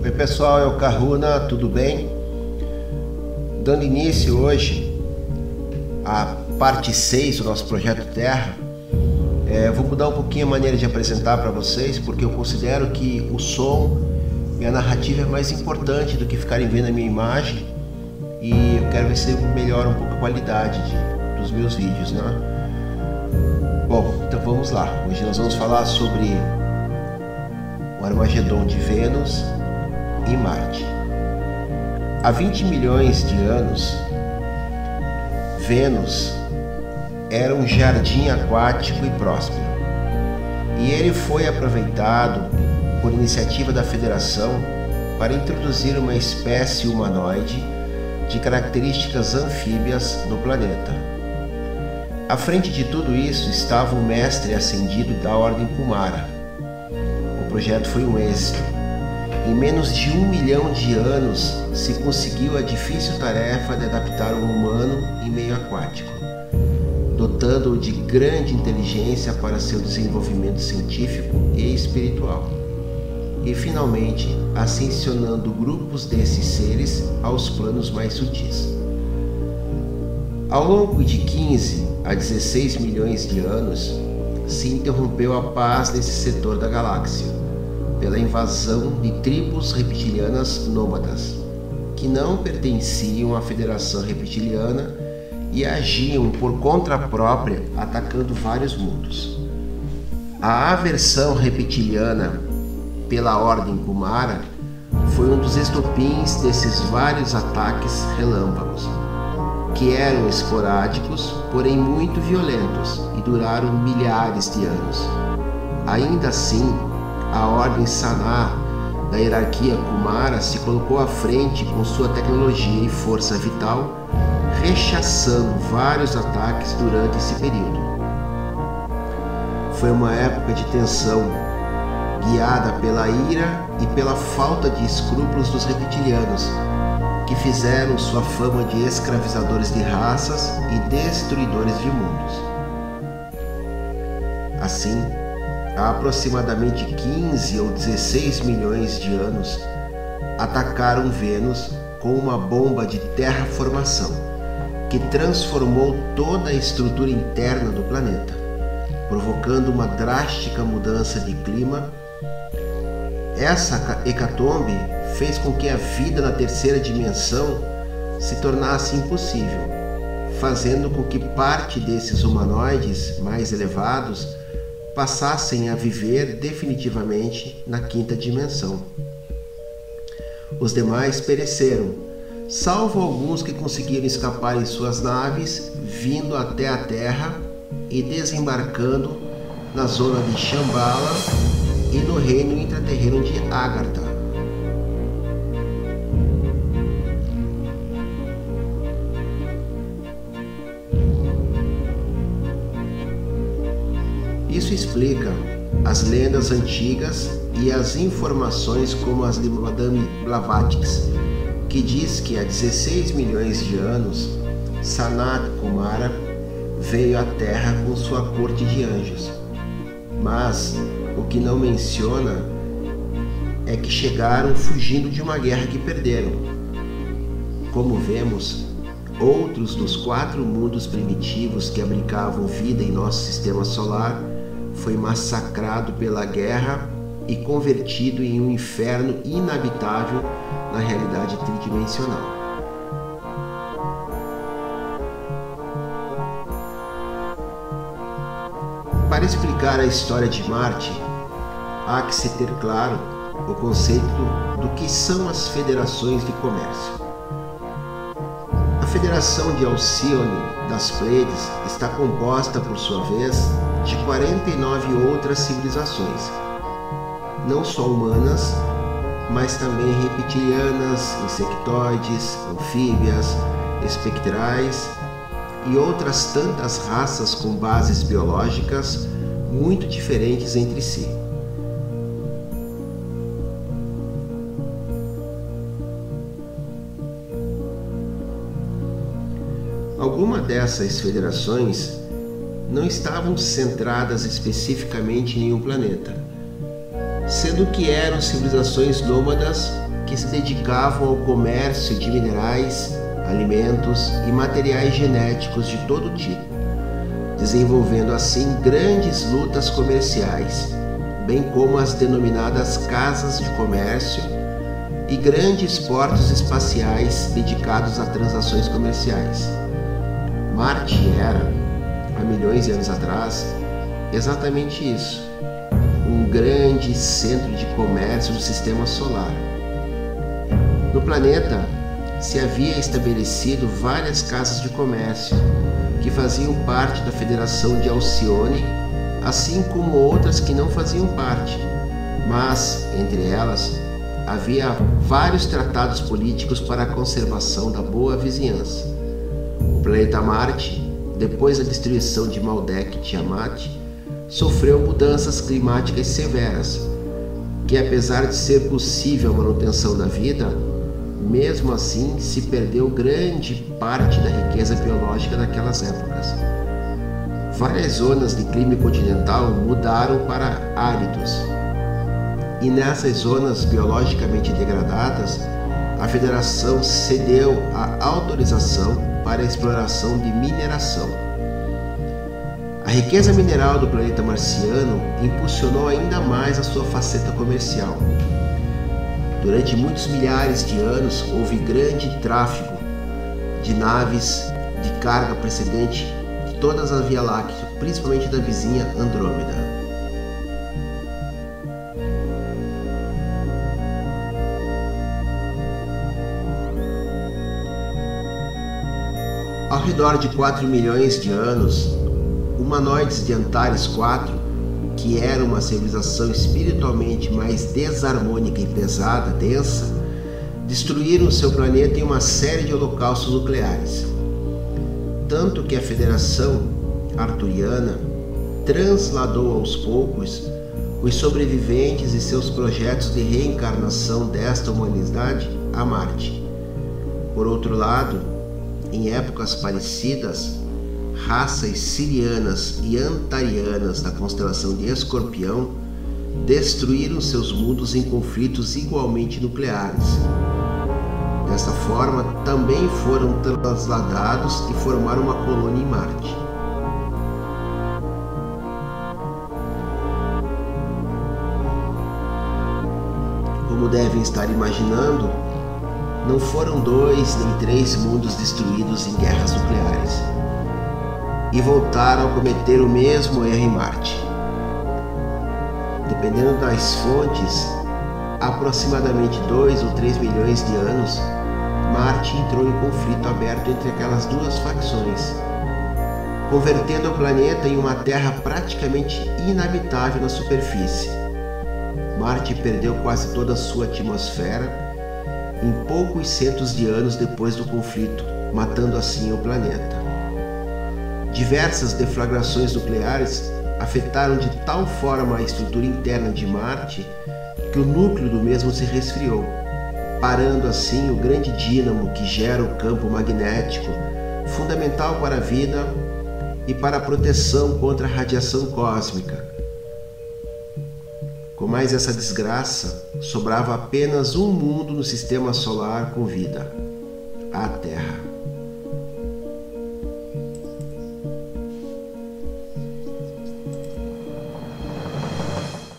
Oi pessoal, é o Caruna, tudo bem? Dando início hoje à parte 6 do nosso projeto Terra, é, vou mudar um pouquinho a maneira de apresentar para vocês, porque eu considero que o som e a narrativa é mais importante do que ficarem vendo a minha imagem e eu quero ver se melhora um pouco a qualidade de, dos meus vídeos, né? Bom, então vamos lá. Hoje nós vamos falar sobre o Armagedon de Vênus e Marte. Há 20 milhões de anos, Vênus era um jardim aquático e próspero. E ele foi aproveitado por iniciativa da Federação para introduzir uma espécie humanoide de características anfíbias no planeta. À frente de tudo isso estava o mestre ascendido da Ordem Kumara. O projeto foi um êxito. Em menos de um milhão de anos se conseguiu a difícil tarefa de adaptar um humano em meio aquático, dotando-o de grande inteligência para seu desenvolvimento científico e espiritual e finalmente ascensionando grupos desses seres aos planos mais sutis. Ao longo de 15 a 16 milhões de anos, se interrompeu a paz nesse setor da galáxia, pela invasão de tribos reptilianas nômadas, que não pertenciam à Federação Reptiliana e agiam por conta própria, atacando vários mundos. A aversão reptiliana pela Ordem Kumara foi um dos estopins desses vários ataques relâmpagos, que eram esporádicos, porém muito violentos e duraram milhares de anos. Ainda assim, a Ordem Sanar da hierarquia Kumara se colocou à frente com sua tecnologia e força vital, rechaçando vários ataques durante esse período. Foi uma época de tensão guiada pela ira e pela falta de escrúpulos dos reptilianos, que fizeram sua fama de escravizadores de raças e destruidores de mundos. Assim, há aproximadamente 15 ou 16 milhões de anos, atacaram Vênus com uma bomba de terraformação que transformou toda a estrutura interna do planeta, provocando uma drástica mudança de clima. Essa hecatombe fez com que a vida na terceira dimensão se tornasse impossível, fazendo com que parte desses humanoides mais elevados passassem a viver definitivamente na quinta dimensão. Os demais pereceram, salvo alguns que conseguiram escapar em suas naves, vindo até a Terra e desembarcando na zona de Shambhala e no reino intraterreno de Agartha. Isso explica as lendas antigas e as informações como as de Madame Blavatsky, que diz que há 16 milhões de anos Sanat Kumara veio à Terra com sua corte de anjos. Mas o que não menciona é que chegaram fugindo de uma guerra que perderam. Como vemos, outros dos quatro mundos primitivos que abrigavam vida em nosso sistema solar foi massacrado pela guerra e convertido em um inferno inabitável na realidade tridimensional. Para explicar a história de Marte, há que se ter claro o conceito do que são as federações de comércio. A Federação de Alcione das Pleiades está composta, por sua vez, de 49 outras civilizações, não só humanas, mas também reptilianas, insectoides, anfíbias, espectrais e outras tantas raças com bases biológicas muito diferentes entre si. Alguma dessas federações não estavam centradas especificamente em nenhum planeta, sendo que eram civilizações nômadas que se dedicavam ao comércio de minerais, alimentos e materiais genéticos de todo tipo, desenvolvendo assim grandes lutas comerciais, bem como as denominadas casas de comércio e grandes portos espaciais dedicados a transações comerciais. Marte era, há milhões de anos atrás, exatamente isso: um grande centro de comércio do sistema solar. No planeta se havia estabelecido várias casas de comércio que faziam parte da Federação de Alcione, assim como outras que não faziam parte, mas entre elas havia vários tratados políticos para a conservação da boa vizinhança. O planeta Marte, depois da destruição de Maldek e Tiamat, sofreu mudanças climáticas severas, que apesar de ser possível a manutenção da vida, mesmo assim se perdeu grande parte da riqueza biológica daquelas épocas. Várias zonas de clima continental mudaram para áridos. E nessas zonas biologicamente degradadas, a Federação cedeu a autorização para a exploração de mineração. A riqueza mineral do planeta marciano impulsionou ainda mais a sua faceta comercial. Durante muitos milhares de anos houve grande tráfego de naves de carga precedente de todas as Via Láctea, principalmente da vizinha Andrômeda. Ao redor de 4 milhões de anos, humanoides de Antares IV, que era uma civilização espiritualmente mais desarmônica e pesada, densa, destruíram seu planeta em uma série de holocaustos nucleares. Tanto que a Federação Arturiana transladou aos poucos os sobreviventes e seus projetos de reencarnação desta humanidade a Marte. Por outro lado, em épocas parecidas, raças sirianas e antarianas da constelação de Escorpião destruíram seus mundos em conflitos igualmente nucleares. Dessa forma, também foram trasladados e formaram uma colônia em Marte. Como devem estar imaginando, não foram dois nem três mundos destruídos em guerras nucleares e voltaram a cometer o mesmo erro em Marte. Dependendo das fontes, aproximadamente 2 ou 3 milhões de anos, Marte entrou em conflito aberto entre aquelas duas facções, convertendo o planeta em uma terra praticamente inabitável na superfície. Marte perdeu quase toda a sua atmosfera em poucos centos de anos depois do conflito, matando assim o planeta. Diversas deflagrações nucleares afetaram de tal forma a estrutura interna de Marte que o núcleo do mesmo se resfriou, parando assim o grande dínamo que gera o campo magnético, fundamental para a vida e para a proteção contra a radiação cósmica com mais essa desgraça, sobrava apenas um mundo no sistema solar com vida: a Terra.